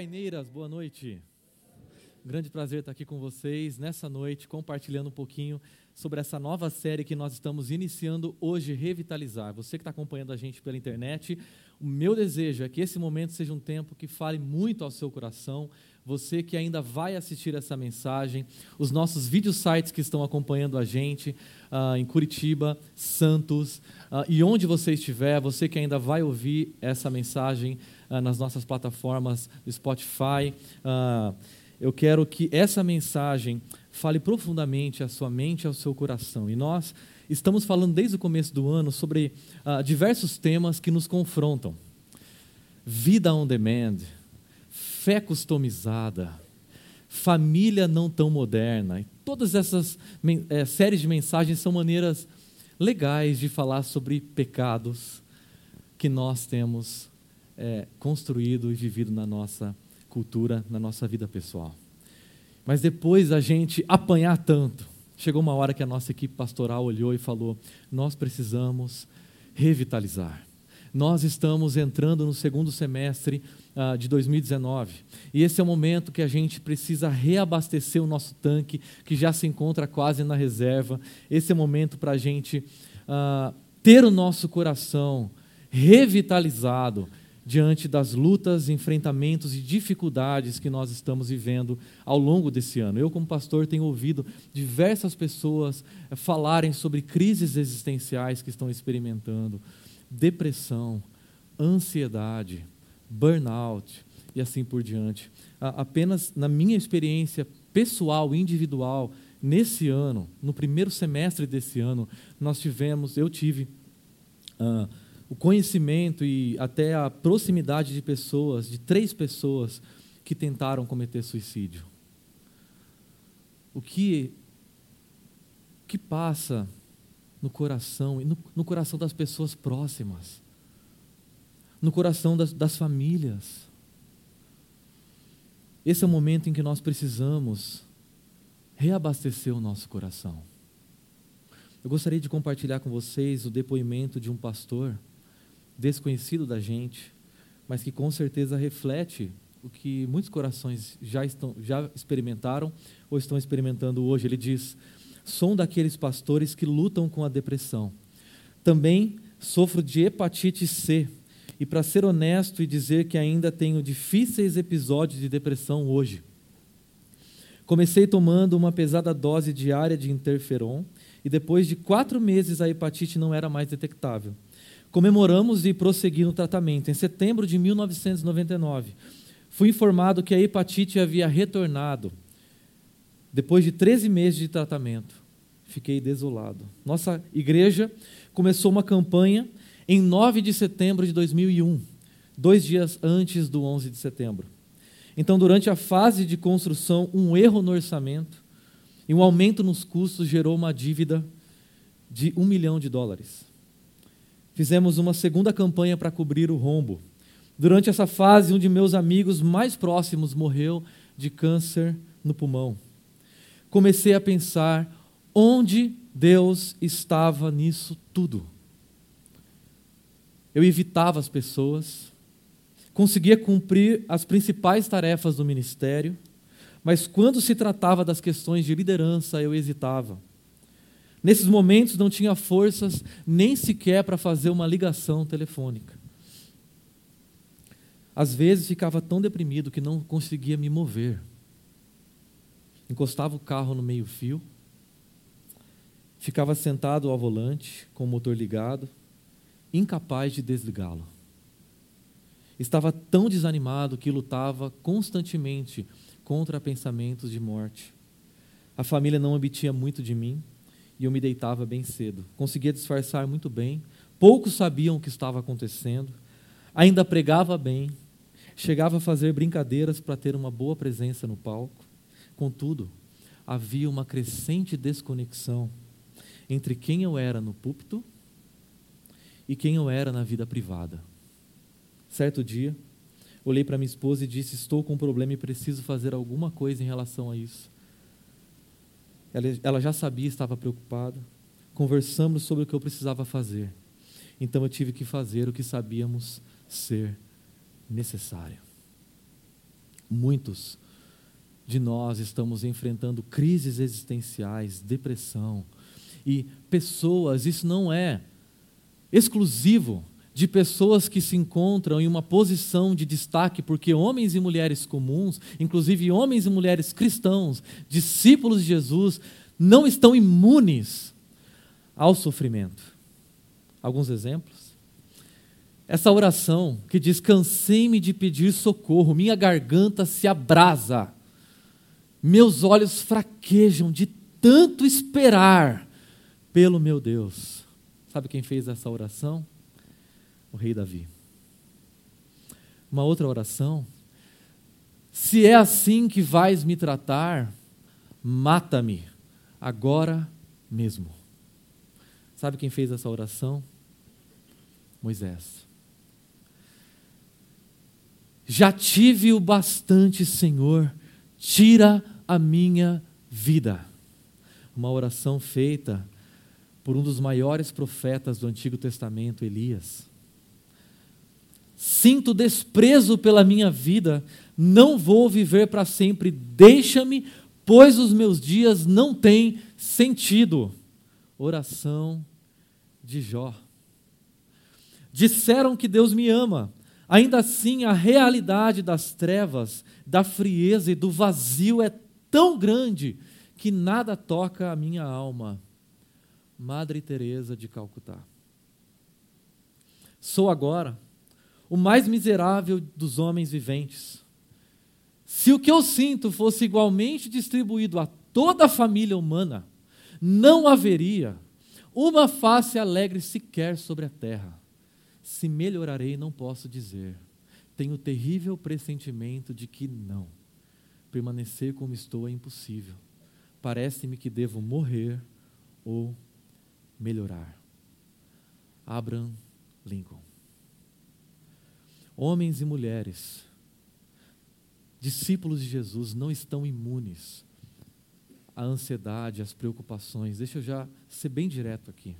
Paineiras, boa noite. Grande prazer estar aqui com vocês nessa noite, compartilhando um pouquinho sobre essa nova série que nós estamos iniciando hoje, Revitalizar. Você que está acompanhando a gente pela internet, o meu desejo é que esse momento seja um tempo que fale muito ao seu coração. Você que ainda vai assistir essa mensagem, os nossos vídeo sites que estão acompanhando a gente uh, em Curitiba, Santos uh, e onde você estiver, você que ainda vai ouvir essa mensagem uh, nas nossas plataformas do Spotify. Uh, eu quero que essa mensagem fale profundamente à sua mente e ao seu coração. E nós estamos falando desde o começo do ano sobre uh, diversos temas que nos confrontam: vida on demand, fé customizada, família não tão moderna. E todas essas é, séries de mensagens são maneiras legais de falar sobre pecados que nós temos é, construído e vivido na nossa cultura, na nossa vida pessoal. Mas depois a gente apanhar tanto, chegou uma hora que a nossa equipe pastoral olhou e falou: nós precisamos revitalizar. Nós estamos entrando no segundo semestre uh, de 2019 e esse é o momento que a gente precisa reabastecer o nosso tanque, que já se encontra quase na reserva. Esse é o momento para a gente uh, ter o nosso coração revitalizado, diante das lutas, enfrentamentos e dificuldades que nós estamos vivendo ao longo desse ano. Eu, como pastor, tenho ouvido diversas pessoas eh, falarem sobre crises existenciais que estão experimentando, depressão, ansiedade, burnout e assim por diante. Apenas na minha experiência pessoal, individual, nesse ano, no primeiro semestre desse ano, nós tivemos, eu tive. Uh, o conhecimento e até a proximidade de pessoas, de três pessoas que tentaram cometer suicídio. O que, o que passa no coração e no, no, coração das pessoas próximas, no coração das, das famílias. Esse é o momento em que nós precisamos reabastecer o nosso coração. Eu gostaria de compartilhar com vocês o depoimento de um pastor desconhecido da gente, mas que com certeza reflete o que muitos corações já, estão, já experimentaram ou estão experimentando hoje. Ele diz: Sou daqueles pastores que lutam com a depressão. Também sofro de hepatite C. E para ser honesto e dizer que ainda tenho difíceis episódios de depressão hoje. Comecei tomando uma pesada dose diária de interferon e depois de quatro meses a hepatite não era mais detectável comemoramos e prosseguir no tratamento. Em setembro de 1999, fui informado que a hepatite havia retornado. Depois de 13 meses de tratamento, fiquei desolado. Nossa igreja começou uma campanha em 9 de setembro de 2001, dois dias antes do 11 de setembro. Então, durante a fase de construção, um erro no orçamento e um aumento nos custos gerou uma dívida de um milhão de dólares fizemos uma segunda campanha para cobrir o rombo. Durante essa fase, um de meus amigos mais próximos morreu de câncer no pulmão. Comecei a pensar onde Deus estava nisso tudo. Eu evitava as pessoas, conseguia cumprir as principais tarefas do ministério, mas quando se tratava das questões de liderança, eu hesitava. Nesses momentos não tinha forças nem sequer para fazer uma ligação telefônica. Às vezes ficava tão deprimido que não conseguia me mover. Encostava o carro no meio-fio, ficava sentado ao volante, com o motor ligado, incapaz de desligá-lo. Estava tão desanimado que lutava constantemente contra pensamentos de morte. A família não obtinha muito de mim e eu me deitava bem cedo. Conseguia disfarçar muito bem, poucos sabiam o que estava acontecendo, ainda pregava bem, chegava a fazer brincadeiras para ter uma boa presença no palco. Contudo, havia uma crescente desconexão entre quem eu era no púlpito e quem eu era na vida privada. Certo dia, olhei para minha esposa e disse: Estou com um problema e preciso fazer alguma coisa em relação a isso. Ela, já sabia, estava preocupada. Conversamos sobre o que eu precisava fazer. Então eu tive que fazer o que sabíamos ser necessário. Muitos de nós estamos enfrentando crises existenciais, depressão. E pessoas, isso não é exclusivo de pessoas que se encontram em uma posição de destaque, porque homens e mulheres comuns, inclusive homens e mulheres cristãos, discípulos de Jesus, não estão imunes ao sofrimento. Alguns exemplos? Essa oração que diz: Cansei-me de pedir socorro, minha garganta se abrasa, meus olhos fraquejam de tanto esperar pelo meu Deus. Sabe quem fez essa oração? O rei Davi. Uma outra oração. Se é assim que vais me tratar, mata-me agora mesmo. Sabe quem fez essa oração? Moisés. Já tive o bastante, Senhor, tira a minha vida. Uma oração feita por um dos maiores profetas do Antigo Testamento, Elias. Sinto desprezo pela minha vida, não vou viver para sempre, deixa-me, pois os meus dias não têm sentido. Oração de Jó. Disseram que Deus me ama, ainda assim a realidade das trevas, da frieza e do vazio é tão grande que nada toca a minha alma. Madre Teresa de Calcutá. Sou agora o mais miserável dos homens viventes. Se o que eu sinto fosse igualmente distribuído a toda a família humana, não haveria uma face alegre sequer sobre a terra. Se melhorarei, não posso dizer. Tenho terrível pressentimento de que não. Permanecer como estou é impossível. Parece-me que devo morrer ou melhorar. Abraham Lincoln. Homens e mulheres, discípulos de Jesus, não estão imunes à ansiedade, às preocupações. Deixa eu já ser bem direto aqui.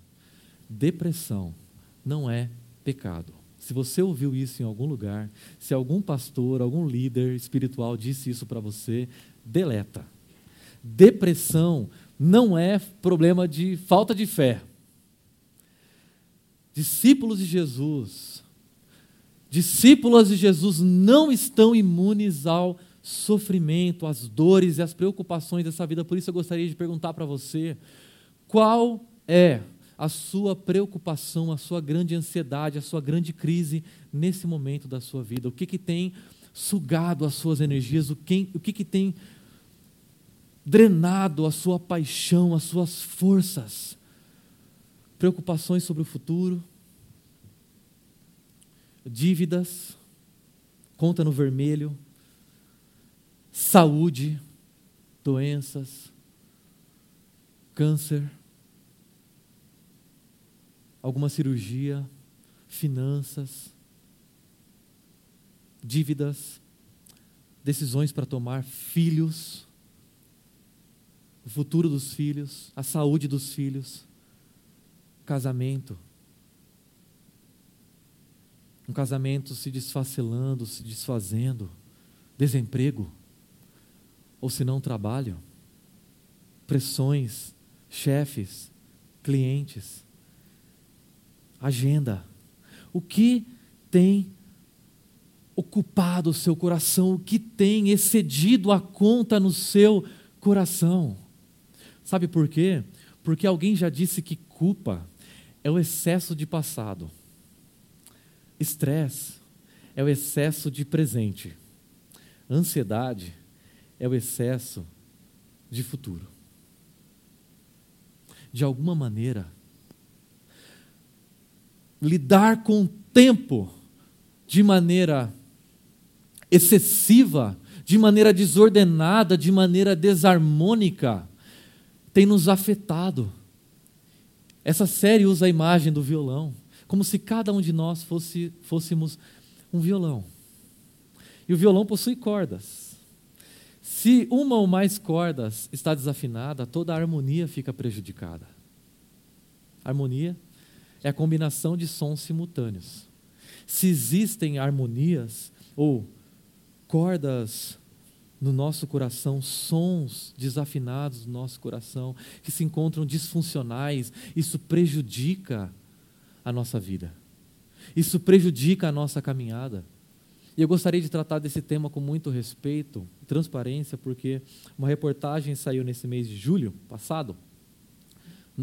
Depressão não é pecado. Se você ouviu isso em algum lugar, se algum pastor, algum líder espiritual disse isso para você, deleta. Depressão não é problema de falta de fé. Discípulos de Jesus, discípulas de Jesus não estão imunes ao sofrimento, às dores e às preocupações dessa vida. Por isso eu gostaria de perguntar para você: qual é a sua preocupação, a sua grande ansiedade, a sua grande crise nesse momento da sua vida? O que, que tem sugado as suas energias? O que, o que, que tem drenado a sua paixão, as suas forças? Preocupações sobre o futuro, dívidas, conta no vermelho, saúde, doenças, câncer, alguma cirurgia, finanças, dívidas, decisões para tomar, filhos, o futuro dos filhos, a saúde dos filhos, casamento. Um casamento se desfacelando, se desfazendo, desemprego, ou se não trabalho, pressões, chefes, clientes, agenda. O que tem ocupado o seu coração? O que tem excedido a conta no seu coração? Sabe por quê? Porque alguém já disse que culpa é o excesso de passado. Estresse é o excesso de presente. Ansiedade é o excesso de futuro. De alguma maneira, lidar com o tempo de maneira excessiva, de maneira desordenada, de maneira desarmônica, tem nos afetado. Essa série usa a imagem do violão, como se cada um de nós fosse, fôssemos um violão. E o violão possui cordas. Se uma ou mais cordas está desafinada, toda a harmonia fica prejudicada. Harmonia é a combinação de sons simultâneos. Se existem harmonias ou cordas no nosso coração sons desafinados no nosso coração, que se encontram disfuncionais, isso prejudica a nossa vida. Isso prejudica a nossa caminhada. E eu gostaria de tratar desse tema com muito respeito e transparência, porque uma reportagem saiu nesse mês de julho passado,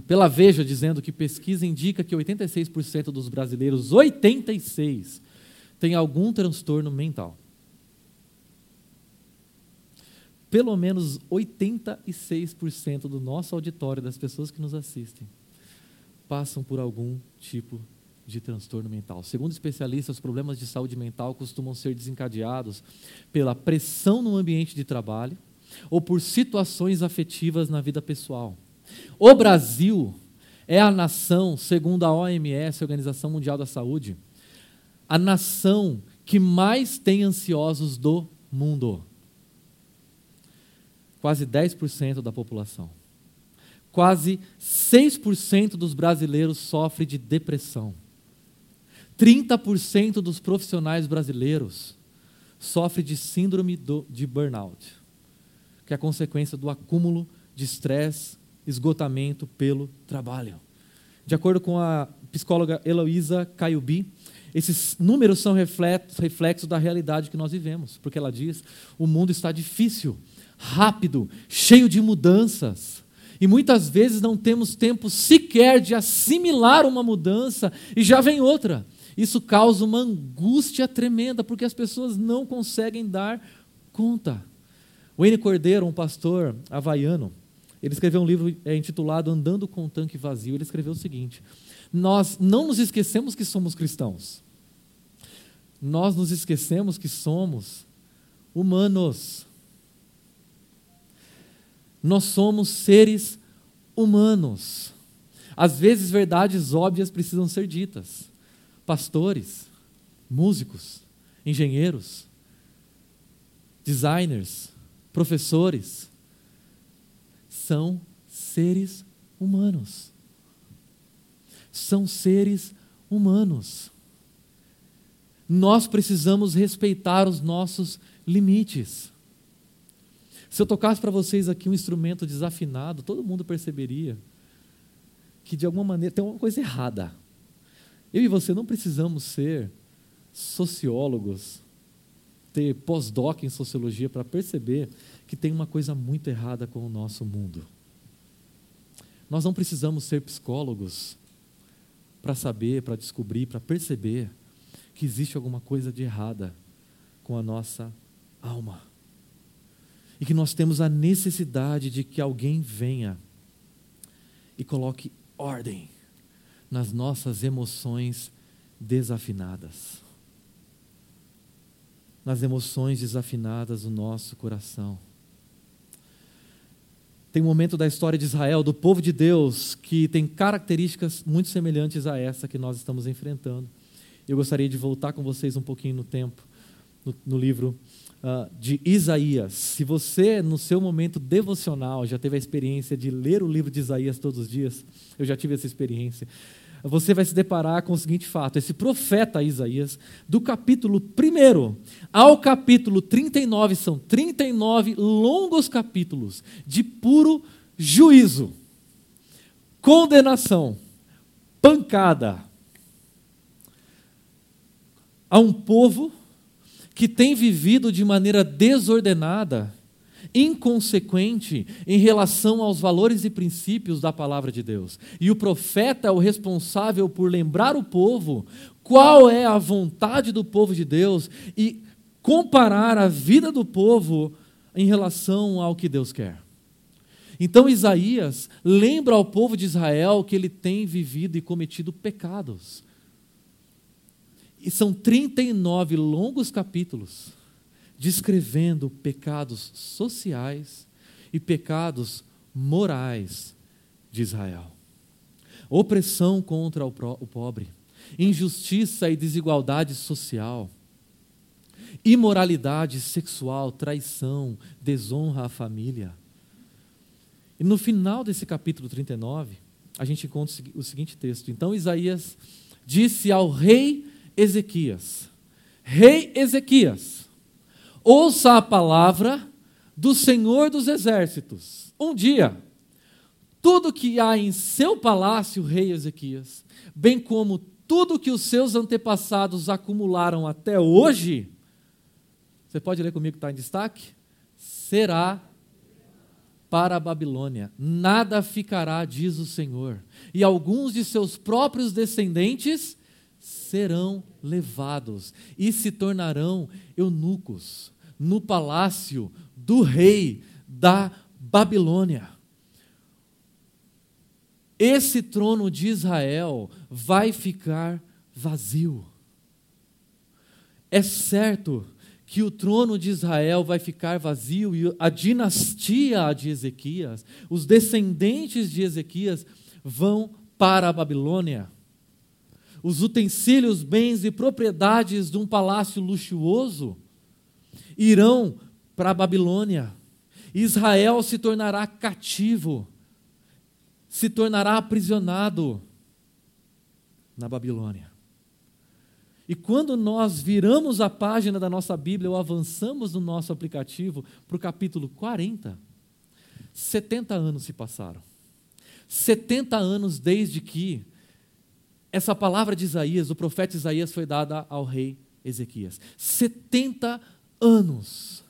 pela Veja, dizendo que pesquisa indica que 86% dos brasileiros, 86, tem algum transtorno mental. Pelo menos 86% do nosso auditório, das pessoas que nos assistem, passam por algum tipo de transtorno mental. Segundo especialistas, os problemas de saúde mental costumam ser desencadeados pela pressão no ambiente de trabalho ou por situações afetivas na vida pessoal. O Brasil é a nação, segundo a OMS, a Organização Mundial da Saúde, a nação que mais tem ansiosos do mundo. Quase 10% da população. Quase 6% dos brasileiros sofre de depressão. 30% dos profissionais brasileiros sofre de síndrome do, de burnout, que é a consequência do acúmulo de estresse, esgotamento pelo trabalho. De acordo com a psicóloga Heloísa Caiubi, esses números são reflexos, reflexos da realidade que nós vivemos, porque ela diz: o mundo está difícil, rápido, cheio de mudanças. E muitas vezes não temos tempo sequer de assimilar uma mudança e já vem outra. Isso causa uma angústia tremenda, porque as pessoas não conseguem dar conta. Wayne Cordeiro, um pastor havaiano, ele escreveu um livro é, intitulado Andando com o Tanque Vazio. Ele escreveu o seguinte: Nós não nos esquecemos que somos cristãos. Nós nos esquecemos que somos humanos. Nós somos seres humanos. Às vezes, verdades óbvias precisam ser ditas pastores, músicos, engenheiros, designers, professores, são seres humanos. São seres humanos. Nós precisamos respeitar os nossos limites. Se eu tocasse para vocês aqui um instrumento desafinado, todo mundo perceberia que de alguma maneira tem uma coisa errada. Eu e você não precisamos ser sociólogos, ter pós-doc em sociologia para perceber que tem uma coisa muito errada com o nosso mundo. Nós não precisamos ser psicólogos para saber, para descobrir, para perceber que existe alguma coisa de errada com a nossa alma. E que nós temos a necessidade de que alguém venha e coloque ordem nas nossas emoções desafinadas. Nas emoções desafinadas do nosso coração. Tem um momento da história de Israel, do povo de Deus, que tem características muito semelhantes a essa que nós estamos enfrentando. Eu gostaria de voltar com vocês um pouquinho no tempo, no, no livro uh, de Isaías. Se você, no seu momento devocional, já teve a experiência de ler o livro de Isaías todos os dias, eu já tive essa experiência, você vai se deparar com o seguinte fato: esse profeta Isaías, do capítulo 1 ao capítulo 39, são 39 longos capítulos de puro juízo, condenação, pancada a um povo que tem vivido de maneira desordenada, inconsequente em relação aos valores e princípios da palavra de Deus. E o profeta é o responsável por lembrar o povo qual é a vontade do povo de Deus e comparar a vida do povo em relação ao que Deus quer. Então Isaías lembra ao povo de Israel que ele tem vivido e cometido pecados. E são 39 longos capítulos descrevendo pecados sociais e pecados morais de Israel. Opressão contra o pobre, injustiça e desigualdade social, imoralidade sexual, traição, desonra à família. E no final desse capítulo 39, a gente encontra o seguinte texto: Então Isaías disse ao rei Ezequias: Rei Ezequias, ouça a palavra do Senhor dos Exércitos. Um dia, tudo que há em seu palácio, rei Ezequias, bem como tudo que os seus antepassados acumularam até hoje, você pode ler comigo que está em destaque? Será para a Babilônia. Nada ficará, diz o Senhor. E alguns de seus próprios descendentes serão levados e se tornarão eunucos no palácio do rei da Babilônia. Esse trono de Israel vai ficar vazio. É certo que o trono de Israel vai ficar vazio e a dinastia de Ezequias, os descendentes de Ezequias, vão para a Babilônia. Os utensílios, bens e propriedades de um palácio luxuoso irão para a Babilônia. Israel se tornará cativo, se tornará aprisionado na Babilônia. E quando nós viramos a página da nossa Bíblia ou avançamos no nosso aplicativo para o capítulo 40, 70 anos se passaram. 70 anos desde que essa palavra de Isaías, o profeta Isaías, foi dada ao rei Ezequias. 70 anos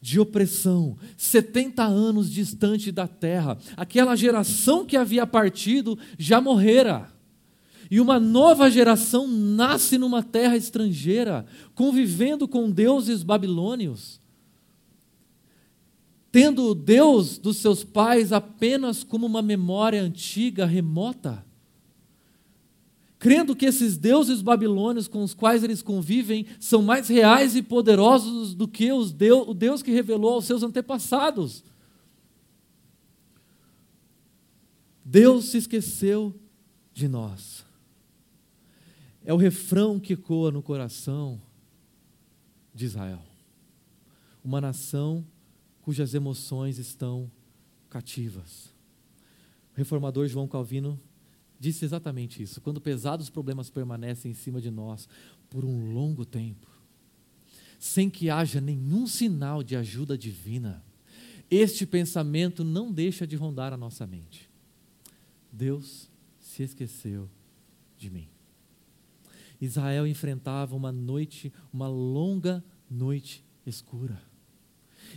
de opressão, 70 anos distante da terra. Aquela geração que havia partido já morrera. E uma nova geração nasce numa terra estrangeira, convivendo com deuses babilônios, tendo o Deus dos seus pais apenas como uma memória antiga, remota, crendo que esses deuses babilônios com os quais eles convivem são mais reais e poderosos do que os Deus, o Deus que revelou aos seus antepassados. Deus se esqueceu de nós. É o refrão que ecoa no coração de Israel. Uma nação cujas emoções estão cativas. O reformador João Calvino disse exatamente isso. Quando pesados problemas permanecem em cima de nós por um longo tempo, sem que haja nenhum sinal de ajuda divina, este pensamento não deixa de rondar a nossa mente. Deus se esqueceu de mim. Israel enfrentava uma noite, uma longa noite escura.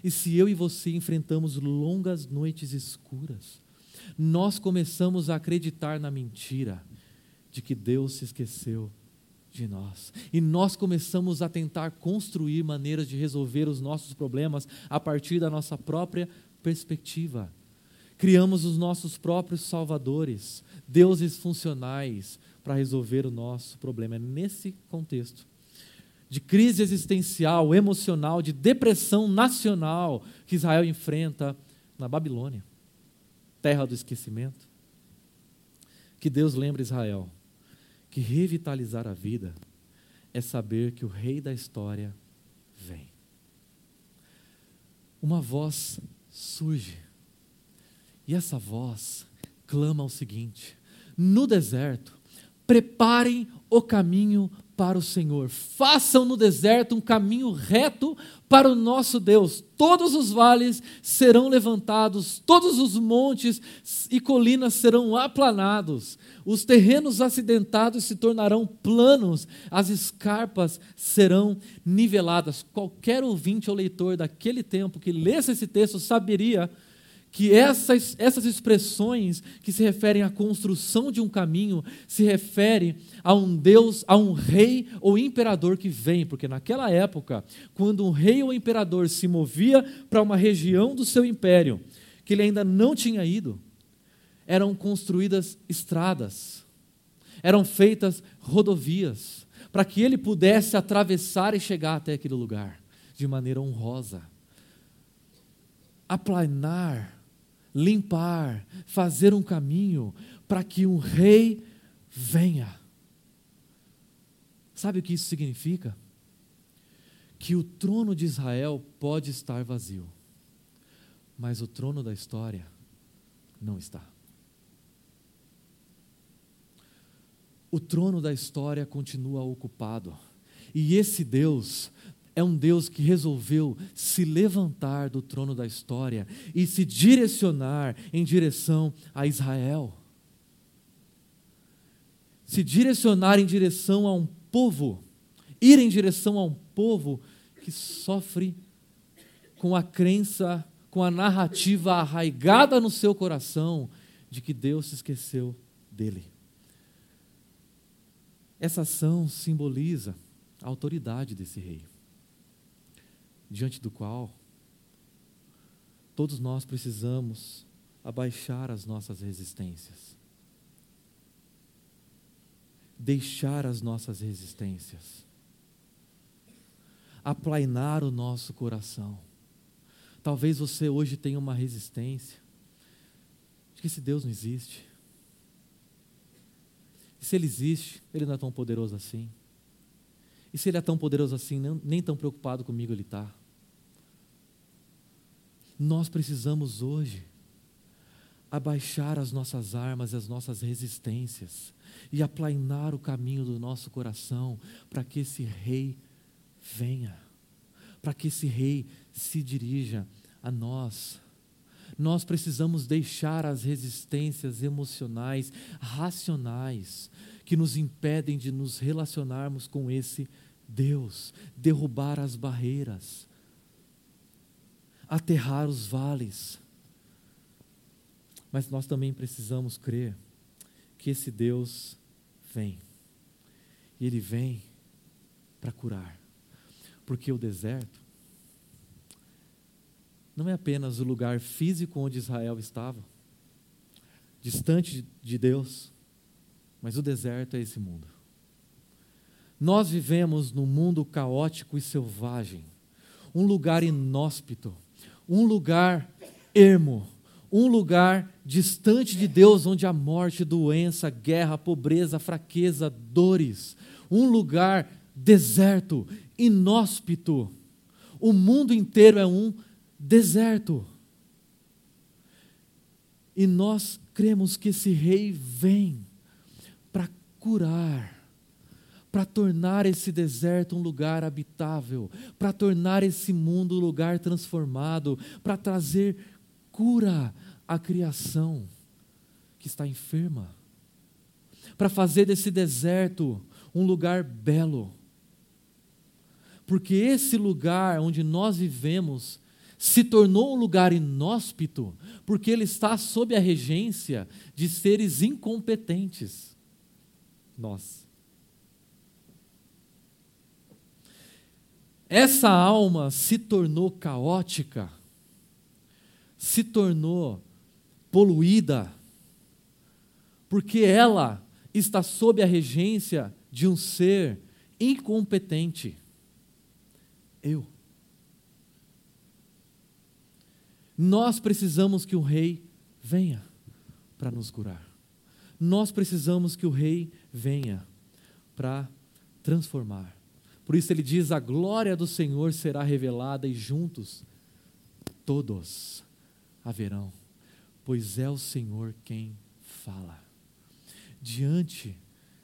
E se eu e você enfrentamos longas noites escuras, nós começamos a acreditar na mentira de que Deus se esqueceu de nós. E nós começamos a tentar construir maneiras de resolver os nossos problemas a partir da nossa própria perspectiva. Criamos os nossos próprios salvadores, deuses funcionais, para resolver o nosso problema. É nesse contexto de crise existencial, emocional, de depressão nacional que Israel enfrenta na Babilônia, terra do esquecimento. Que Deus lembre Israel que revitalizar a vida é saber que o rei da história vem. Uma voz surge. E essa voz clama o seguinte: no deserto, preparem o caminho para o Senhor. Façam no deserto um caminho reto para o nosso Deus. Todos os vales serão levantados, todos os montes e colinas serão aplanados. Os terrenos acidentados se tornarão planos, as escarpas serão niveladas. Qualquer ouvinte ou leitor daquele tempo que lesse esse texto saberia que essas, essas expressões que se referem à construção de um caminho se refere a um Deus, a um rei ou imperador que vem, porque naquela época, quando um rei ou imperador se movia para uma região do seu império que ele ainda não tinha ido, eram construídas estradas, eram feitas rodovias, para que ele pudesse atravessar e chegar até aquele lugar de maneira honrosa. Aplanar limpar, fazer um caminho para que um rei venha. Sabe o que isso significa? Que o trono de Israel pode estar vazio, mas o trono da história não está. O trono da história continua ocupado, e esse Deus é um Deus que resolveu se levantar do trono da história e se direcionar em direção a Israel. Se direcionar em direção a um povo, ir em direção a um povo que sofre com a crença, com a narrativa arraigada no seu coração de que Deus se esqueceu dele. Essa ação simboliza a autoridade desse rei, diante do qual todos nós precisamos abaixar as nossas resistências, deixar as nossas resistências, aplainar o nosso coração. Talvez você hoje tenha uma resistência de que esse Deus não existe. E se ele existe, ele não é tão poderoso assim. E se ele é tão poderoso assim, nem, nem tão preocupado comigo ele está. Nós precisamos hoje abaixar as nossas armas e as nossas resistências e aplainar o caminho do nosso coração para que esse rei venha, para que esse rei se dirija a nós. Nós precisamos deixar as resistências emocionais, racionais, que nos impedem de nos relacionarmos com esse Deus, derrubar as barreiras, aterrar os vales. Mas nós também precisamos crer que esse Deus vem. E ele vem para curar. Porque o deserto não é apenas o lugar físico onde Israel estava, distante de Deus, mas o deserto é esse mundo. Nós vivemos num mundo caótico e selvagem, um lugar inóspito, um lugar ermo, um lugar distante de Deus, onde há morte, doença, guerra, pobreza, fraqueza, dores, um lugar deserto, inóspito. O mundo inteiro é um deserto. E nós cremos que esse rei vem para curar, para tornar esse deserto um lugar habitável, para tornar esse mundo um lugar transformado, para trazer cura à criação que está enferma, para fazer desse deserto um lugar belo. Porque esse lugar onde nós vivemos se tornou um lugar inóspito porque ele está sob a regência de seres incompetentes. Nós. Essa alma se tornou caótica, se tornou poluída, porque ela está sob a regência de um ser incompetente. Eu. Nós precisamos que o rei venha para nos curar. Nós precisamos que o rei venha para transformar. Por isso ele diz: a glória do Senhor será revelada e juntos todos haverão, pois é o Senhor quem fala. Diante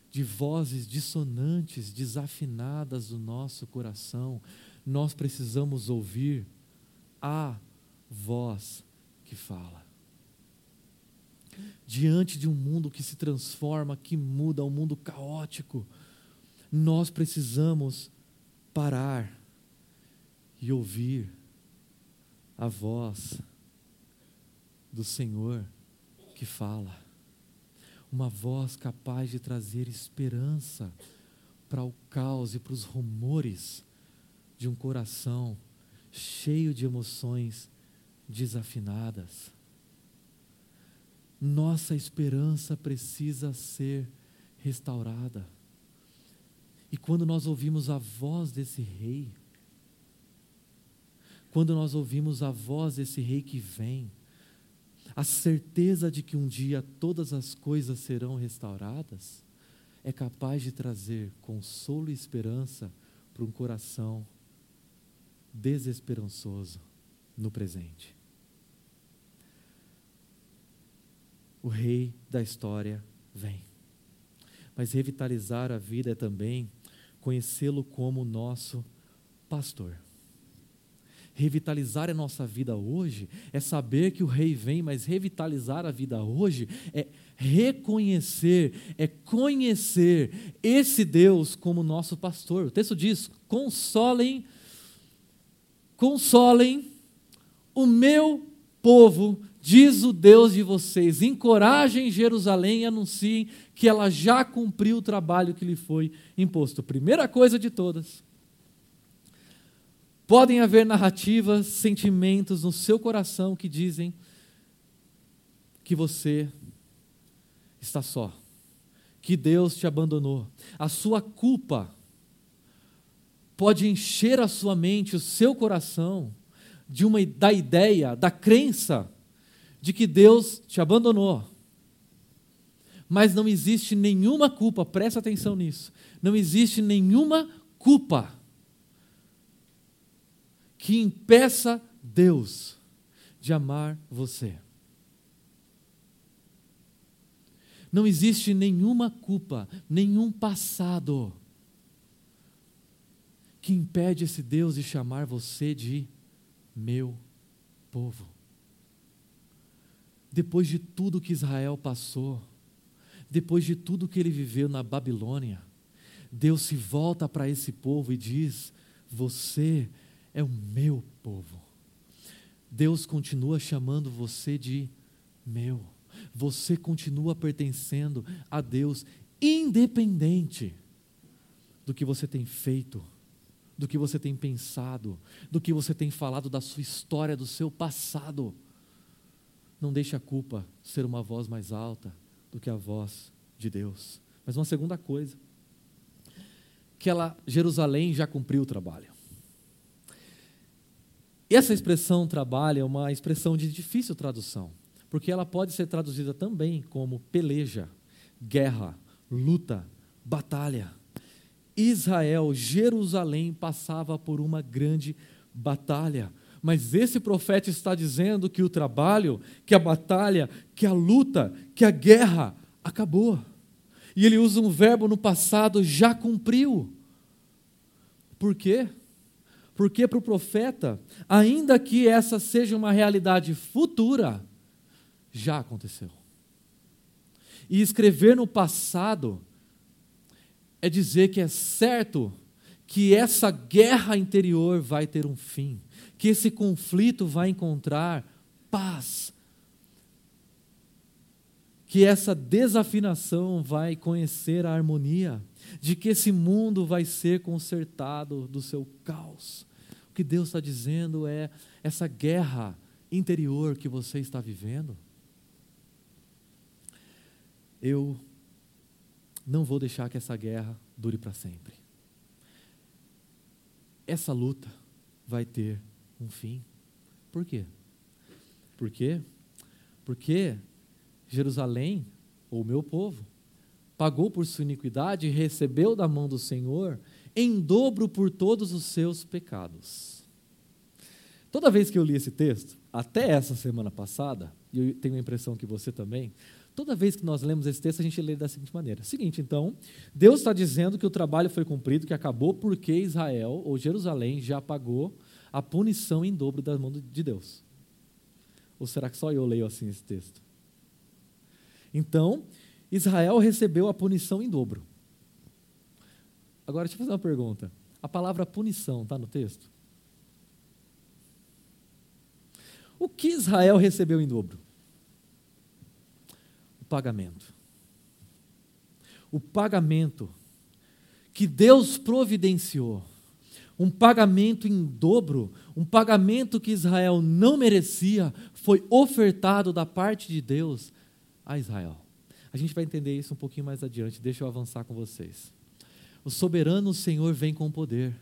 de vozes dissonantes, desafinadas do nosso coração, nós precisamos ouvir a voz que fala. Diante de um mundo que se transforma, que muda, um mundo caótico, nós precisamos parar e ouvir a voz do Senhor que fala. Uma voz capaz de trazer esperança para o caos e para os rumores de um coração cheio de emoções desafinadas. Nossa esperança precisa ser restaurada. E quando nós ouvimos a voz desse rei, quando nós ouvimos a voz desse rei que vem, a certeza de que um dia todas as coisas serão restauradas, é capaz de trazer consolo e esperança para um coração desesperançoso no presente. o rei da história vem. Mas revitalizar a vida é também conhecê-lo como nosso pastor. Revitalizar a nossa vida hoje é saber que o rei vem, mas revitalizar a vida hoje é reconhecer, é conhecer esse Deus como nosso pastor. O texto diz: consolem, consolem o meu povo, diz o Deus de vocês. Encorajem Jerusalém e anunciem que ela já cumpriu o trabalho que lhe foi imposto. Primeira coisa de todas Podem haver narrativas, sentimentos no seu coração que dizem que você está só, que Deus te abandonou. A sua culpa pode encher a sua mente, o seu coração, de uma da ideia, da crença de que Deus te abandonou. Mas não existe nenhuma culpa, presta atenção nisso. Não existe nenhuma culpa que impeça Deus de amar você. Não existe nenhuma culpa, nenhum passado que impede esse Deus de chamar você de meu povo. Depois de tudo que Israel passou, depois de tudo que ele viveu na Babilônia, Deus se volta para esse povo e diz: Você é o meu povo. Deus continua chamando você de meu. Você continua pertencendo a Deus, independente do que você tem feito, do que você tem pensado, do que você tem falado da sua história, do seu passado. Não deixe a culpa ser uma voz mais alta do que a voz de Deus. Mas uma segunda coisa, que ela, Jerusalém já cumpriu o trabalho. Essa expressão trabalho é uma expressão de difícil tradução, porque ela pode ser traduzida também como peleja, guerra, luta, batalha. Israel, Jerusalém passava por uma grande batalha. Mas esse profeta está dizendo que o trabalho, que a batalha, que a luta, que a guerra acabou. E ele usa um verbo no passado, já cumpriu. Por quê? Porque para o profeta, ainda que essa seja uma realidade futura, já aconteceu. E escrever no passado é dizer que é certo que essa guerra interior vai ter um fim, que esse conflito vai encontrar paz, que essa desafinação vai conhecer a harmonia de que esse mundo vai ser consertado do seu caos. O que Deus está dizendo é essa guerra interior que você está vivendo. Eu não vou deixar que essa guerra dure para sempre. Essa luta vai ter um fim. Por quê? Por quê? Porque Jerusalém, ou meu povo, pagou por sua iniquidade e recebeu da mão do Senhor em dobro por todos os seus pecados. Toda vez que eu li esse texto, até essa semana passada, e eu tenho a impressão que você também, toda vez que nós lemos esse texto, a gente lê da seguinte maneira: seguinte, então, Deus está dizendo que o trabalho foi cumprido, que acabou porque Israel ou Jerusalém já pagou a punição em dobro da mão de Deus. Ou será que só eu leio assim esse texto? Então, Israel recebeu a punição em dobro. Agora, deixa eu fazer uma pergunta. A palavra punição está no texto? O que Israel recebeu em dobro? O pagamento. O pagamento que Deus providenciou. Um pagamento em dobro, um pagamento que Israel não merecia, foi ofertado da parte de Deus a Israel. A gente vai entender isso um pouquinho mais adiante, deixa eu avançar com vocês. O soberano Senhor vem com poder.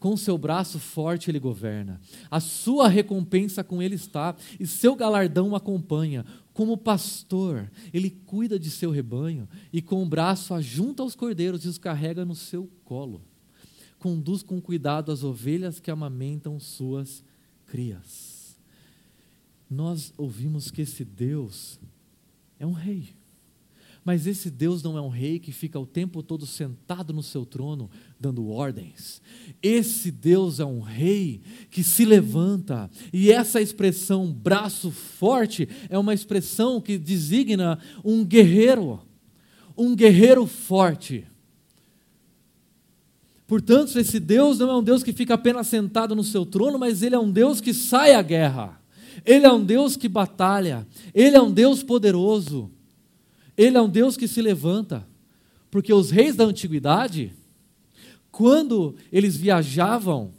Com seu braço forte ele governa. A sua recompensa com ele está, e seu galardão o acompanha. Como pastor, ele cuida de seu rebanho e com o braço ajunta os cordeiros e os carrega no seu colo. Conduz com cuidado as ovelhas que amamentam suas crias. Nós ouvimos que esse Deus é um rei Mas esse Deus não é um rei que fica o tempo todo sentado no seu trono dando ordens. Esse Deus é um rei que se levanta, e essa expressão braço forte é uma expressão que designa um guerreiro, um guerreiro forte. Portanto, esse Deus não é um Deus que fica apenas sentado no seu trono, mas ele é um Deus que sai à guerra. Ele é um Deus que batalha. Ele é um Deus poderoso. Ele é um Deus que se levanta. Porque os reis da antiguidade, quando eles viajavam,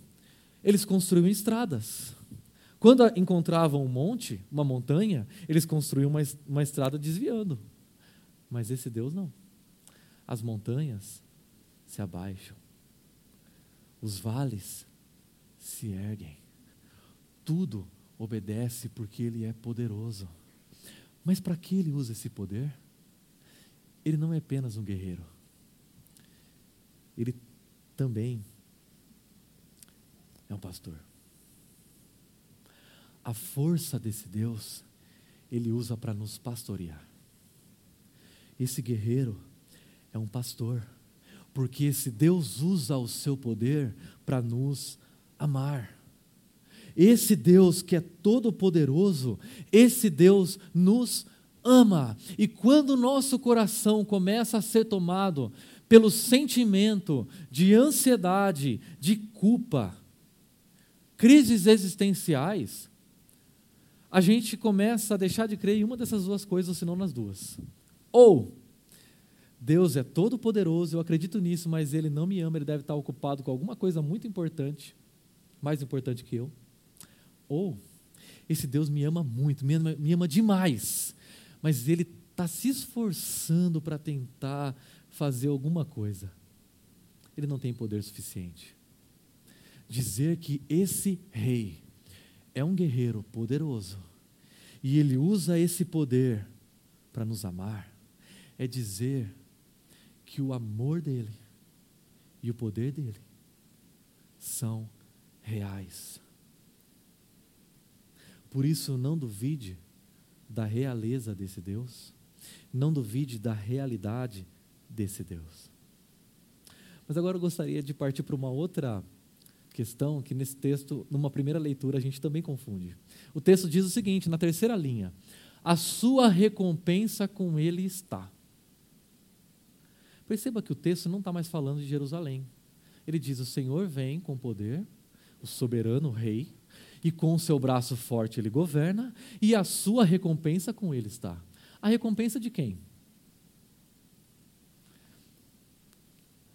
eles construíam estradas. Quando encontravam um monte, uma montanha, eles construíam uma, uma estrada desviando. Mas esse Deus não. As montanhas se abaixam os vales se erguem. Tudo obedece porque Ele é poderoso. Mas para que Ele usa esse poder? Ele não é apenas um guerreiro. Ele também é um pastor. A força desse Deus, Ele usa para nos pastorear. Esse guerreiro é um pastor porque esse Deus usa o seu poder para nos amar. Esse Deus que é todo-poderoso, esse Deus nos ama. E quando o nosso coração começa a ser tomado pelo sentimento de ansiedade, de culpa, crises existenciais, a gente começa a deixar de crer em uma dessas duas coisas, se não nas duas. Ou Deus é todo poderoso, eu acredito nisso, mas ele não me ama, ele deve estar ocupado com alguma coisa muito importante, mais importante que eu. Ou esse Deus me ama muito, me ama, me ama demais, mas ele está se esforçando para tentar fazer alguma coisa. Ele não tem poder suficiente. Dizer que esse rei é um guerreiro poderoso e ele usa esse poder para nos amar, é dizer que o amor dele e o poder dele são reais. Por isso, não duvide da realeza desse Deus, não duvide da realidade desse Deus. Mas agora eu gostaria de partir para uma outra questão que nesse texto, numa primeira leitura, a gente também confunde. O texto diz o seguinte, na terceira linha: A sua recompensa com ele está. Perceba que o texto não está mais falando de Jerusalém. Ele diz: O Senhor vem com poder, o soberano rei, e com o seu braço forte ele governa, e a sua recompensa com ele está. A recompensa de quem?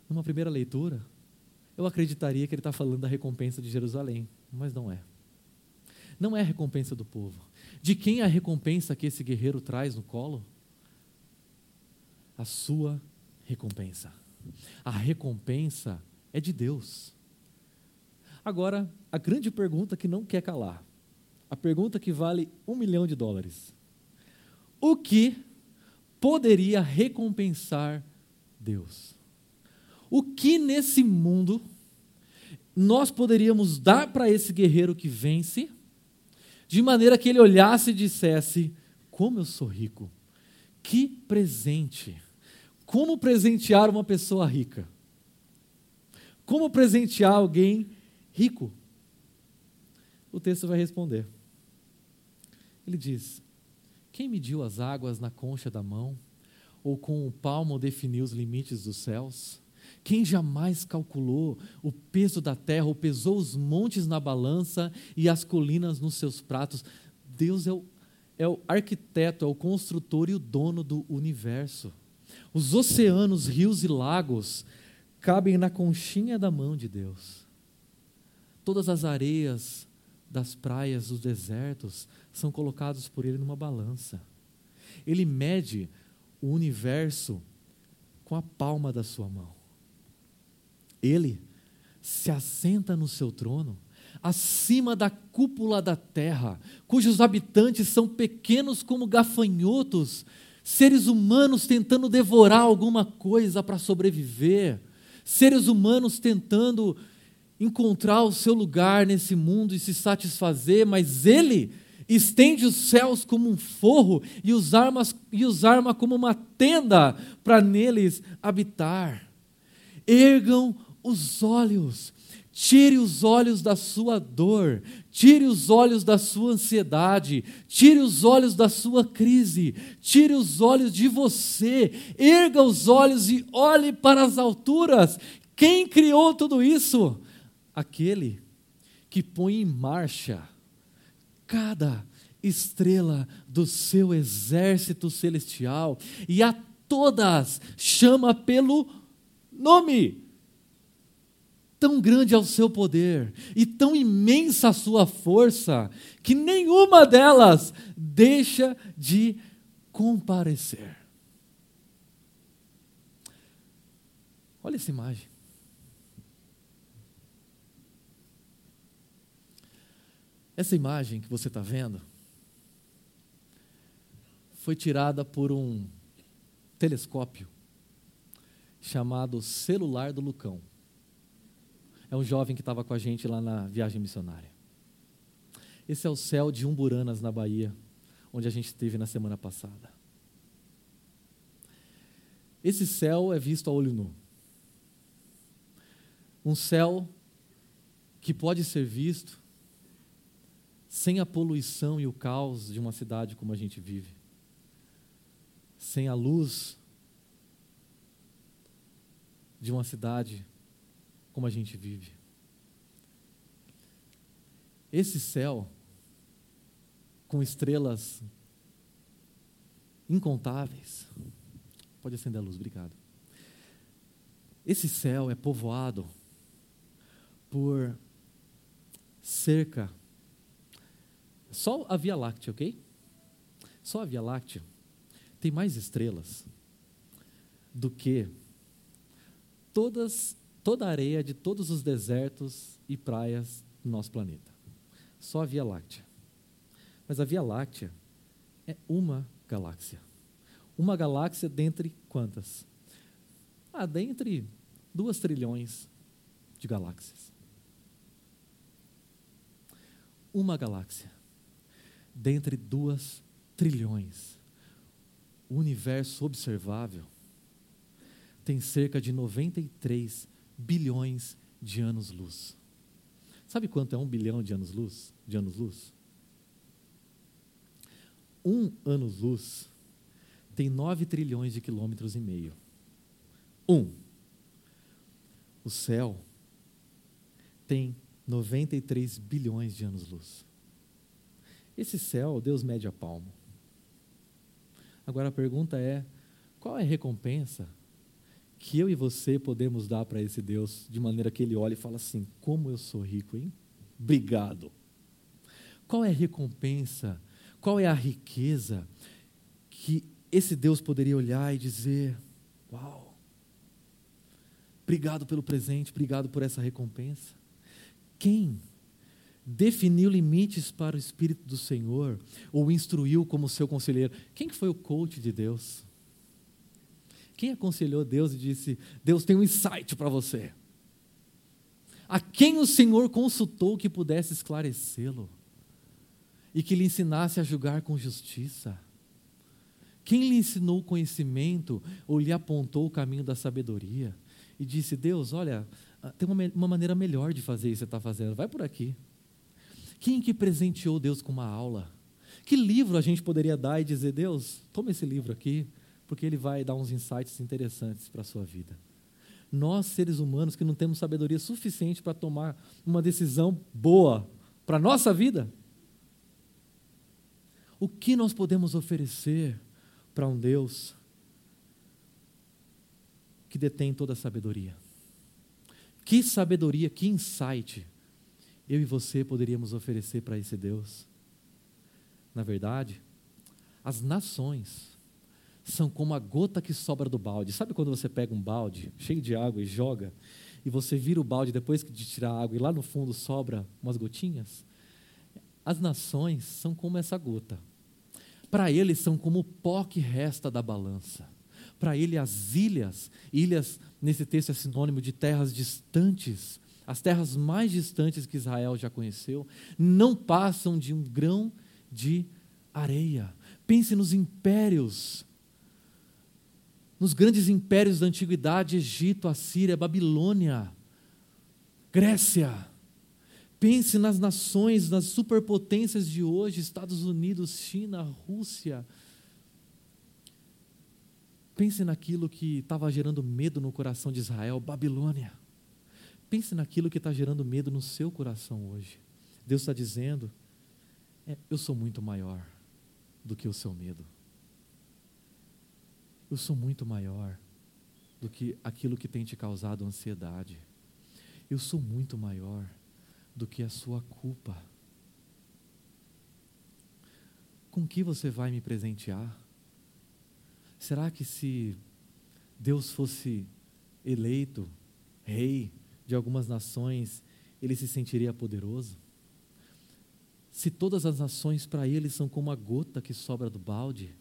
Numa primeira leitura, eu acreditaria que ele está falando da recompensa de Jerusalém, mas não é. Não é a recompensa do povo. De quem é a recompensa que esse guerreiro traz no colo? A sua recompensa recompensa. A recompensa é de Deus. Agora, a grande pergunta que não quer calar, a pergunta que vale um milhão de dólares: o que poderia recompensar Deus? O que nesse mundo nós poderíamos dar para esse guerreiro que vence, de maneira que ele olhasse e dissesse: Como eu sou rico, que presente como presentear uma pessoa rica? Como presentear alguém rico? O texto vai responder. Ele diz: Quem mediu as águas na concha da mão, ou com o palmo definiu os limites dos céus? Quem jamais calculou o peso da terra, ou pesou os montes na balança e as colinas nos seus pratos? Deus é o, é o arquiteto, é o construtor e o dono do universo. Os oceanos, rios e lagos cabem na conchinha da mão de Deus. Todas as areias das praias, dos desertos, são colocados por Ele numa balança. Ele mede o universo com a palma da sua mão. Ele se assenta no seu trono, acima da cúpula da terra, cujos habitantes são pequenos como gafanhotos seres humanos tentando devorar alguma coisa para sobreviver, seres humanos tentando encontrar o seu lugar nesse mundo e se satisfazer, mas Ele, estende os céus como um forro e os, armas, e os arma como uma tenda para neles habitar. Ergam os olhos, tire os olhos da sua dor, tire os olhos da sua ansiedade, tire os olhos da sua crise, tire os olhos de você, erga os olhos e olhe para as alturas. Quem criou tudo isso? Aquele que põe em marcha cada estrela do seu exército celestial e a todas chama pelo nome. Tão grande é o seu poder e tão imensa a sua força que nenhuma delas deixa de comparecer. Olha essa imagem. Essa imagem que você está vendo foi tirada por um telescópio chamado Celular do Lucão. É um jovem que estava com a gente lá na viagem missionária. Esse é o céu de Umburanas, na Bahia, onde a gente esteve na semana passada. Esse céu é visto a olho nu. Um céu que pode ser visto sem a poluição e o caos de uma cidade como a gente vive, sem a luz de uma cidade como a gente vive. Esse céu, com estrelas incontáveis, pode acender a luz, obrigado. Esse céu é povoado por cerca só a Via Láctea, ok? Só a Via Láctea tem mais estrelas do que todas, toda a areia de todos os desertos e praias do nosso planeta. Só a Via Láctea. Mas a Via Láctea é uma galáxia. Uma galáxia dentre quantas? Ah, dentre duas trilhões de galáxias. Uma galáxia dentre duas trilhões. O universo observável tem cerca de 93 bilhões de anos-luz. Sabe quanto é um bilhão de anos-luz? De anos-luz? Um ano-luz tem 9 trilhões de quilômetros e meio. Um. O céu tem 93 bilhões de anos-luz. Esse céu, Deus mede a palmo. Agora a pergunta é: qual é a recompensa que eu e você podemos dar para esse Deus de maneira que ele olhe e fala assim: como eu sou rico, hein? Obrigado. Qual é a recompensa? Qual é a riqueza que esse Deus poderia olhar e dizer: Uau, obrigado pelo presente, obrigado por essa recompensa? Quem definiu limites para o Espírito do Senhor, ou instruiu como seu conselheiro. Quem foi o coach de Deus? Quem aconselhou Deus e disse: Deus tem um insight para você? A quem o Senhor consultou que pudesse esclarecê-lo e que lhe ensinasse a julgar com justiça? Quem lhe ensinou o conhecimento ou lhe apontou o caminho da sabedoria e disse: Deus, olha, ah, tem uma, uma maneira melhor de fazer isso que você está fazendo, vai por aqui. Quem que presenteou Deus com uma aula? Que livro a gente poderia dar e dizer, Deus, toma esse livro aqui, porque ele vai dar uns insights interessantes para a sua vida. Nós, seres humanos, que não temos sabedoria suficiente para tomar uma decisão boa para a nossa vida, o que nós podemos oferecer para um Deus que detém toda a sabedoria? Que sabedoria, que insight eu e você poderíamos oferecer para esse Deus? Na verdade, as nações são como a gota que sobra do balde. Sabe quando você pega um balde cheio de água e joga, e você vira o balde depois de tirar a água e lá no fundo sobra umas gotinhas? As nações são como essa gota. Para eles são como o pó que resta da balança. Para ele as ilhas, ilhas nesse texto é sinônimo de terras distantes, as terras mais distantes que Israel já conheceu, não passam de um grão de areia. Pense nos impérios, nos grandes impérios da antiguidade: Egito, Assíria, Babilônia, Grécia. Pense nas nações, nas superpotências de hoje: Estados Unidos, China, Rússia. Pense naquilo que estava gerando medo no coração de Israel, Babilônia. Pense naquilo que está gerando medo no seu coração hoje. Deus está dizendo: é, eu sou muito maior do que o seu medo. Eu sou muito maior do que aquilo que tem te causado ansiedade. Eu sou muito maior do que a sua culpa. Com que você vai me presentear? Será que se Deus fosse eleito rei de algumas nações, ele se sentiria poderoso? Se todas as nações para ele são como a gota que sobra do balde,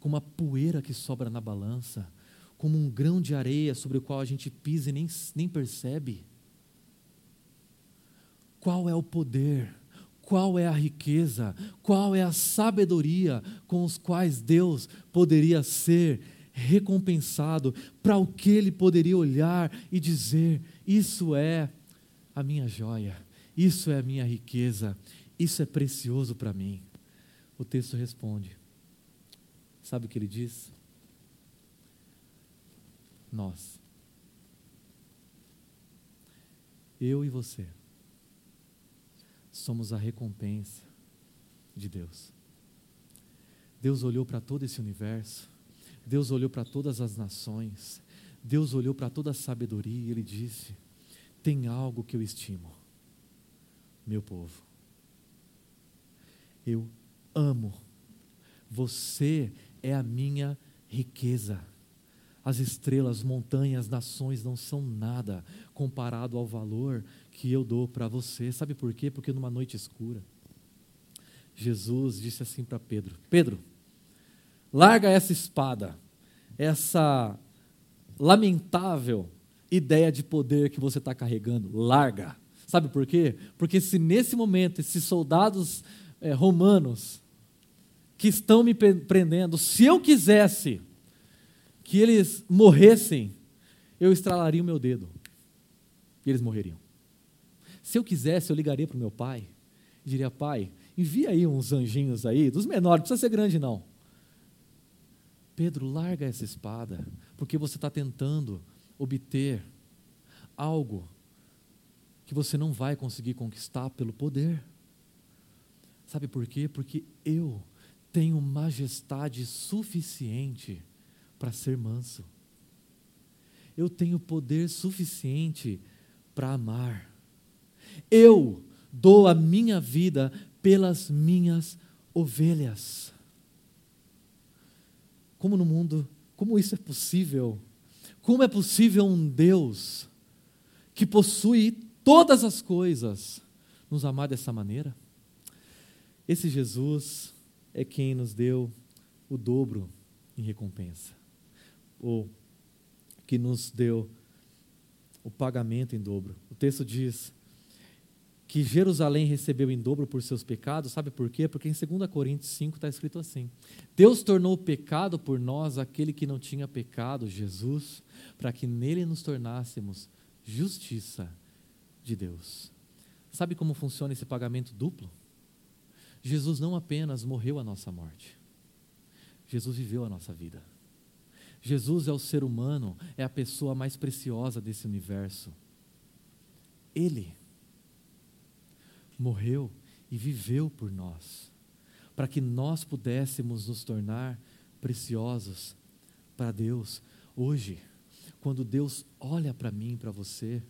como a poeira que sobra na balança, como um grão de areia sobre o qual a gente pisa e nem, nem percebe. Qual é o poder, qual é a riqueza, qual é a sabedoria com os quais Deus poderia ser recompensado, para o que ele poderia olhar e dizer: Isso é a minha joia, isso é a minha riqueza, isso é precioso para mim. O texto responde. Sabe o que ele diz? Nós. Eu e você somos a recompensa de Deus. Deus olhou para todo esse universo, Deus olhou para todas as nações, Deus olhou para toda a sabedoria e Ele disse: Tem algo que eu estimo, meu povo eu amo. Você é a minha riqueza. As estrelas, montanhas, nações não são nada comparado ao valor que eu dou para você. Sabe por quê? Porque numa noite escura, Jesus disse assim para Pedro: Pedro, larga essa espada, essa lamentável ideia de poder que você está carregando, larga. Sabe por quê? Porque se nesse momento esses soldados é, romanos que estão me prendendo, se eu quisesse que eles morressem, eu estralaria o meu dedo e eles morreriam. Se eu quisesse, eu ligaria para o meu pai e diria: Pai, envia aí uns anjinhos aí, dos menores, não precisa ser grande não. Pedro, larga essa espada, porque você está tentando obter algo que você não vai conseguir conquistar pelo poder. Sabe por quê? Porque eu tenho majestade suficiente para ser manso. Eu tenho poder suficiente para amar. Eu dou a minha vida pelas minhas ovelhas. Como no mundo, como isso é possível? Como é possível um Deus que possui todas as coisas nos amar dessa maneira? Esse Jesus é quem nos deu o dobro em recompensa, ou que nos deu o pagamento em dobro. O texto diz que Jerusalém recebeu em dobro por seus pecados, sabe por quê? Porque em 2 Coríntios 5 está escrito assim: Deus tornou pecado por nós aquele que não tinha pecado, Jesus, para que nele nos tornássemos justiça de Deus. Sabe como funciona esse pagamento duplo? Jesus não apenas morreu a nossa morte, Jesus viveu a nossa vida. Jesus é o ser humano, é a pessoa mais preciosa desse universo. Ele morreu e viveu por nós, para que nós pudéssemos nos tornar preciosos para Deus. Hoje, quando Deus olha para mim, para você,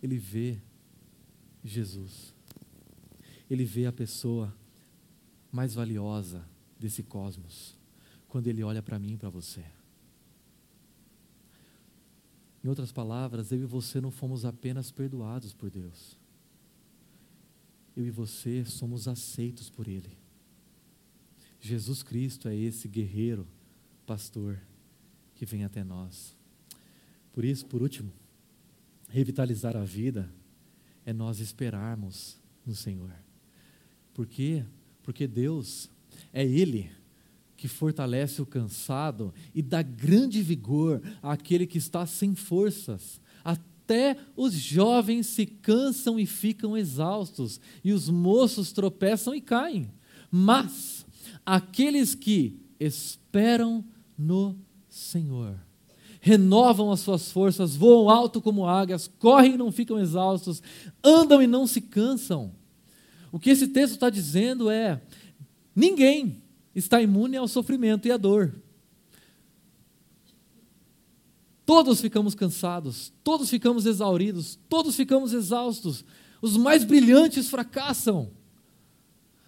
Ele vê Jesus ele vê a pessoa mais valiosa desse cosmos quando ele olha para mim e para você. Em outras palavras, eu e você não fomos apenas perdoados por Deus. Eu e você somos aceitos por Ele. Jesus Cristo é esse guerreiro, pastor, que vem até nós. Por isso, por último, revitalizar a vida é nós esperarmos no Senhor Por quê? Porque Deus é Ele que fortalece o cansado e dá grande vigor àquele que está sem forças. Até os jovens se cansam e ficam exaustos, e os moços tropeçam e caem. Mas aqueles que esperam no Senhor renovam as suas forças, voam alto como águias, correm e não ficam exaustos, andam e não se cansam. O que esse texto está dizendo é: ninguém está imune ao sofrimento e à dor. Todos ficamos cansados, todos ficamos exauridos, todos ficamos exaustos. Os mais brilhantes fracassam.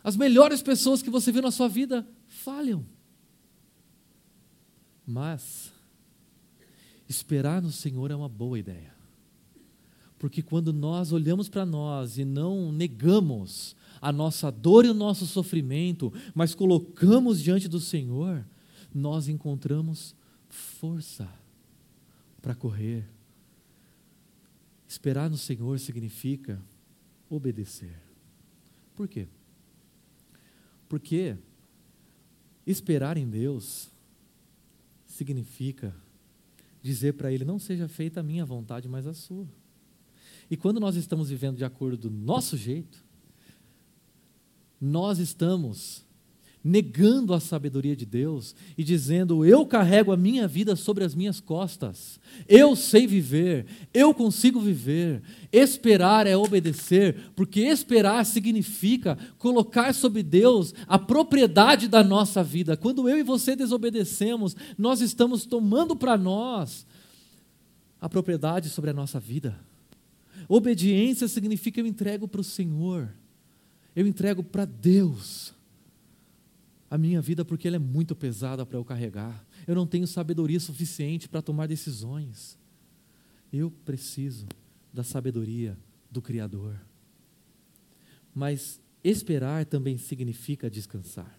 As melhores pessoas que você viu na sua vida falham. Mas esperar no Senhor é uma boa ideia. Porque quando nós olhamos para nós e não negamos a nossa dor e o nosso sofrimento, mas colocamos diante do Senhor, nós encontramos força para correr. Esperar no Senhor significa obedecer. Por quê? Porque esperar em Deus significa dizer para Ele: não seja feita a minha vontade, mas a sua. E quando nós estamos vivendo de acordo do nosso jeito, nós estamos negando a sabedoria de Deus e dizendo: Eu carrego a minha vida sobre as minhas costas, eu sei viver, eu consigo viver. Esperar é obedecer, porque esperar significa colocar sobre Deus a propriedade da nossa vida. Quando eu e você desobedecemos, nós estamos tomando para nós a propriedade sobre a nossa vida. Obediência significa eu entrego para o Senhor eu entrego para Deus a minha vida porque ela é muito pesada para eu carregar. Eu não tenho sabedoria suficiente para tomar decisões. Eu preciso da sabedoria do Criador. Mas esperar também significa descansar.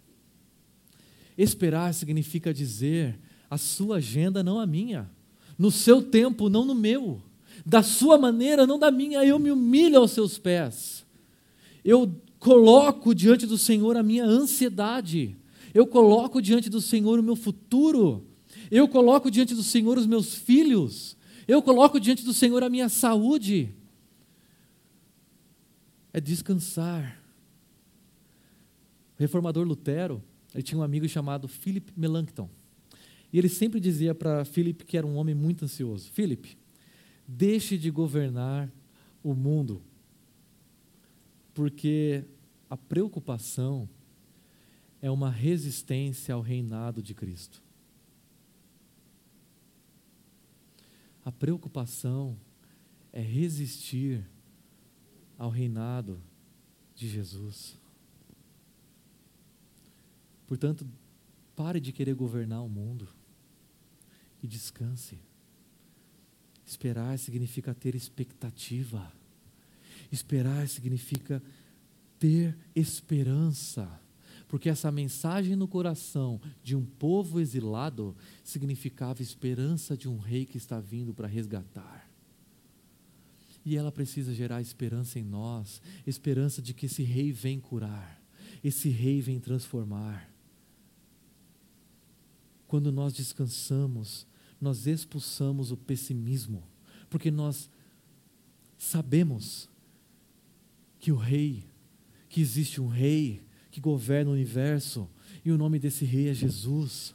Esperar significa dizer a sua agenda, não a minha. No seu tempo, não no meu. Da sua maneira, não da minha. Eu me humilho aos seus pés. Eu coloco diante do Senhor a minha ansiedade, eu coloco diante do Senhor o meu futuro, eu coloco diante do Senhor os meus filhos, eu coloco diante do Senhor a minha saúde. É descansar. O reformador Lutero, ele tinha um amigo chamado Philip Melanchthon. E ele sempre dizia para Philip que era um homem muito ansioso: Philip, deixe de governar o mundo porque a preocupação é uma resistência ao reinado de Cristo. A preocupação é resistir ao reinado de Jesus. Portanto, pare de querer governar o mundo e descanse. Esperar significa ter expectativa. Esperar significa ter esperança. Porque essa mensagem no coração de um povo exilado significava esperança de um rei que está vindo para resgatar. E ela precisa gerar esperança em nós, esperança de que esse rei vem curar, esse rei vem transformar. Quando nós descansamos, nós expulsamos o pessimismo, porque nós sabemos que o rei, que existe um rei que governa o universo, e o nome desse rei é Jesus.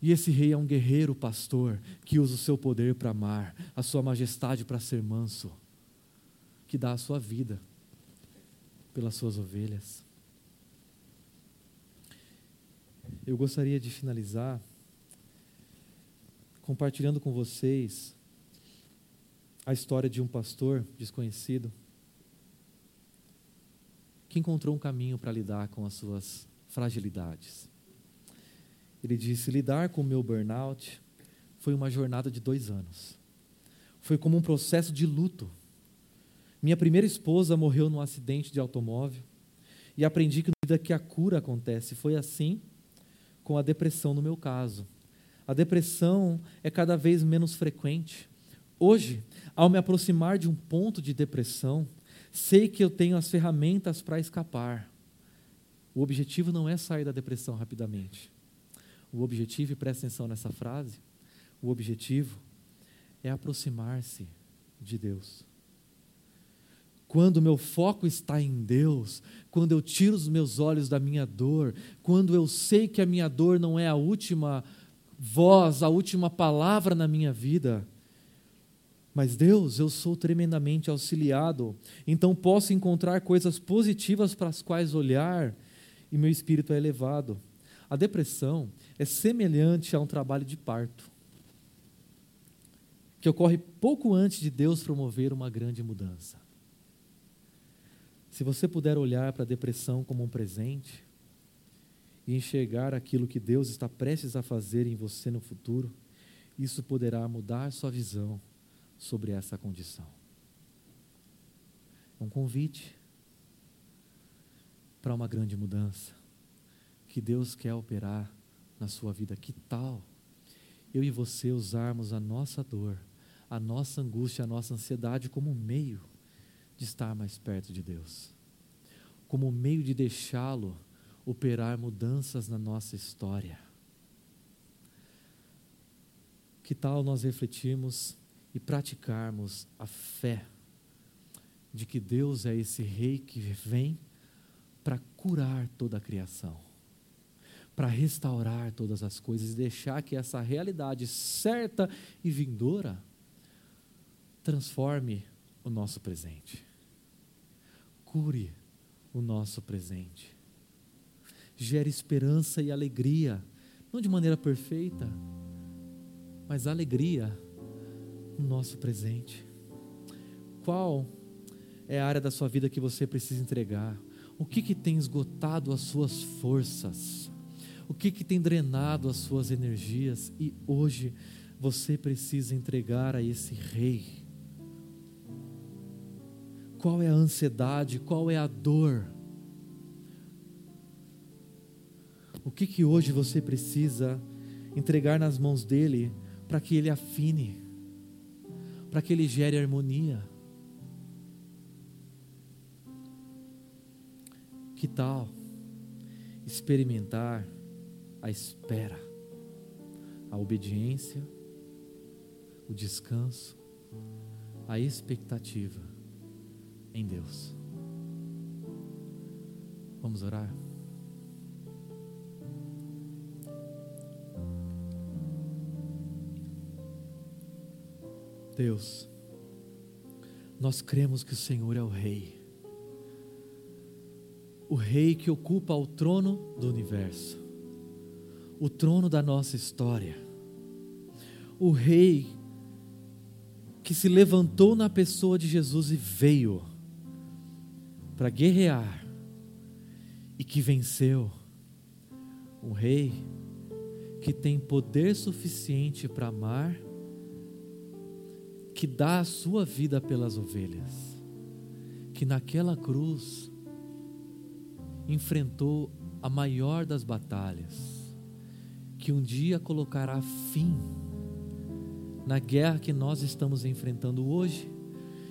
E esse rei é um guerreiro pastor que usa o seu poder para amar, a sua majestade para ser manso, que dá a sua vida pelas suas ovelhas. Eu gostaria de finalizar compartilhando com vocês a história de um pastor desconhecido que encontrou um caminho para lidar com as suas fragilidades. Ele disse: lidar com o meu burnout foi uma jornada de dois anos. Foi como um processo de luto. Minha primeira esposa morreu num acidente de automóvel e aprendi que que a cura acontece, foi assim com a depressão no meu caso. A depressão é cada vez menos frequente. Hoje, ao me aproximar de um ponto de depressão, Sei que eu tenho as ferramentas para escapar. O objetivo não é sair da depressão rapidamente. O objetivo, e presta atenção nessa frase, o objetivo é aproximar-se de Deus. Quando meu foco está em Deus, quando eu tiro os meus olhos da minha dor, quando eu sei que a minha dor não é a última voz, a última palavra na minha vida, mas Deus, eu sou tremendamente auxiliado, então posso encontrar coisas positivas para as quais olhar e meu espírito é elevado. A depressão é semelhante a um trabalho de parto, que ocorre pouco antes de Deus promover uma grande mudança. Se você puder olhar para a depressão como um presente e enxergar aquilo que Deus está prestes a fazer em você no futuro, isso poderá mudar sua visão sobre essa condição. É um convite para uma grande mudança que Deus quer operar na sua vida. Que tal eu e você usarmos a nossa dor, a nossa angústia, a nossa ansiedade como meio de estar mais perto de Deus, como meio de deixá-lo operar mudanças na nossa história? Que tal nós refletirmos e praticarmos a fé de que Deus é esse Rei que vem para curar toda a criação, para restaurar todas as coisas e deixar que essa realidade certa e vindoura transforme o nosso presente, cure o nosso presente, gere esperança e alegria, não de maneira perfeita, mas alegria no nosso presente. Qual é a área da sua vida que você precisa entregar? O que, que tem esgotado as suas forças? O que, que tem drenado as suas energias? E hoje você precisa entregar a esse rei. Qual é a ansiedade? Qual é a dor? O que, que hoje você precisa entregar nas mãos dele para que ele afine? para que ele gere harmonia. Que tal experimentar a espera, a obediência, o descanso, a expectativa em Deus? Vamos orar? Deus, nós cremos que o Senhor é o Rei, o Rei que ocupa o trono do universo, o trono da nossa história, o Rei que se levantou na pessoa de Jesus e veio para guerrear e que venceu, o Rei que tem poder suficiente para amar que dá a sua vida pelas ovelhas, que naquela cruz enfrentou a maior das batalhas, que um dia colocará fim na guerra que nós estamos enfrentando hoje,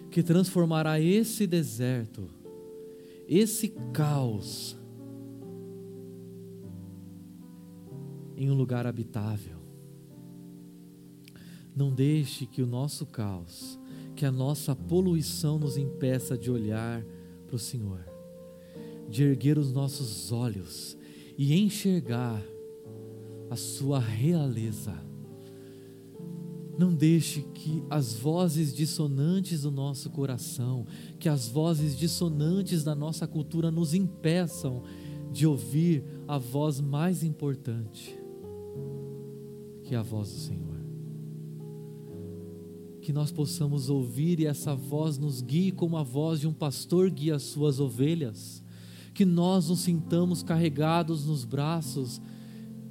que transformará esse deserto, esse caos, em um lugar habitável não deixe que o nosso caos, que a nossa poluição nos impeça de olhar para o Senhor, de erguer os nossos olhos e enxergar a Sua realeza. Não deixe que as vozes dissonantes do nosso coração, que as vozes dissonantes da nossa cultura nos impeçam de ouvir a voz mais importante, que é a voz do Senhor que nós possamos ouvir e essa voz nos guie como a voz de um pastor guia as suas ovelhas, que nós nos sintamos carregados nos braços,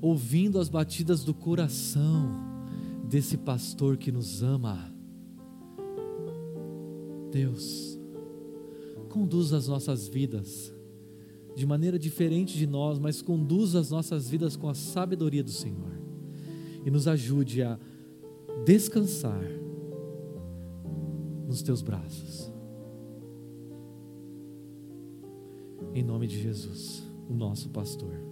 ouvindo as batidas do coração desse pastor que nos ama. Deus, conduz as nossas vidas de maneira diferente de nós, mas conduz as nossas vidas com a sabedoria do Senhor e nos ajude a descansar nos teus braços. Em nome de Jesus, o nosso pastor.